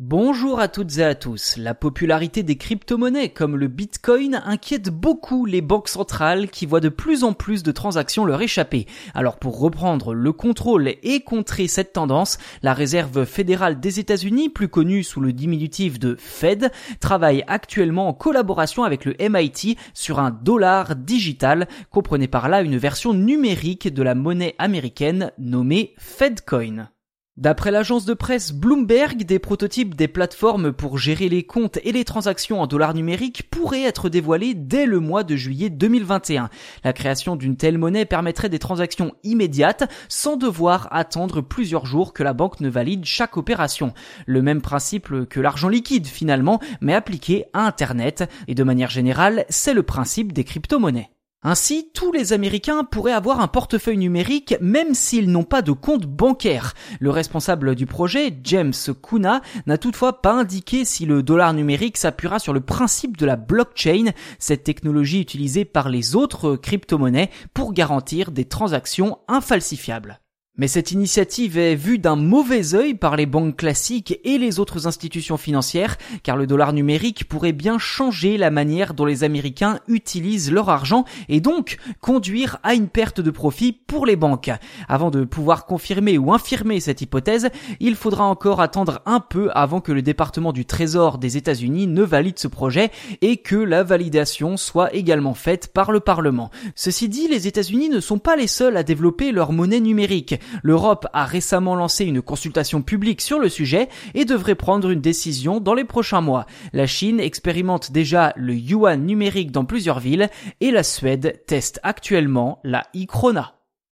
Bonjour à toutes et à tous. La popularité des crypto-monnaies comme le Bitcoin inquiète beaucoup les banques centrales qui voient de plus en plus de transactions leur échapper. Alors pour reprendre le contrôle et contrer cette tendance, la Réserve fédérale des États-Unis, plus connue sous le diminutif de Fed, travaille actuellement en collaboration avec le MIT sur un dollar digital, comprenez par là une version numérique de la monnaie américaine nommée Fedcoin. D'après l'agence de presse Bloomberg, des prototypes des plateformes pour gérer les comptes et les transactions en dollars numériques pourraient être dévoilés dès le mois de juillet 2021. La création d'une telle monnaie permettrait des transactions immédiates sans devoir attendre plusieurs jours que la banque ne valide chaque opération. Le même principe que l'argent liquide finalement, mais appliqué à Internet. Et de manière générale, c'est le principe des crypto-monnaies. Ainsi, tous les Américains pourraient avoir un portefeuille numérique même s'ils n'ont pas de compte bancaire. Le responsable du projet, James Kuna, n'a toutefois pas indiqué si le dollar numérique s'appuiera sur le principe de la blockchain, cette technologie utilisée par les autres crypto-monnaies pour garantir des transactions infalsifiables. Mais cette initiative est vue d'un mauvais œil par les banques classiques et les autres institutions financières, car le dollar numérique pourrait bien changer la manière dont les Américains utilisent leur argent et donc conduire à une perte de profit pour les banques. Avant de pouvoir confirmer ou infirmer cette hypothèse, il faudra encore attendre un peu avant que le département du Trésor des États-Unis ne valide ce projet et que la validation soit également faite par le Parlement. Ceci dit, les États-Unis ne sont pas les seuls à développer leur monnaie numérique. L'Europe a récemment lancé une consultation publique sur le sujet et devrait prendre une décision dans les prochains mois. La Chine expérimente déjà le yuan numérique dans plusieurs villes et la Suède teste actuellement la e-krona.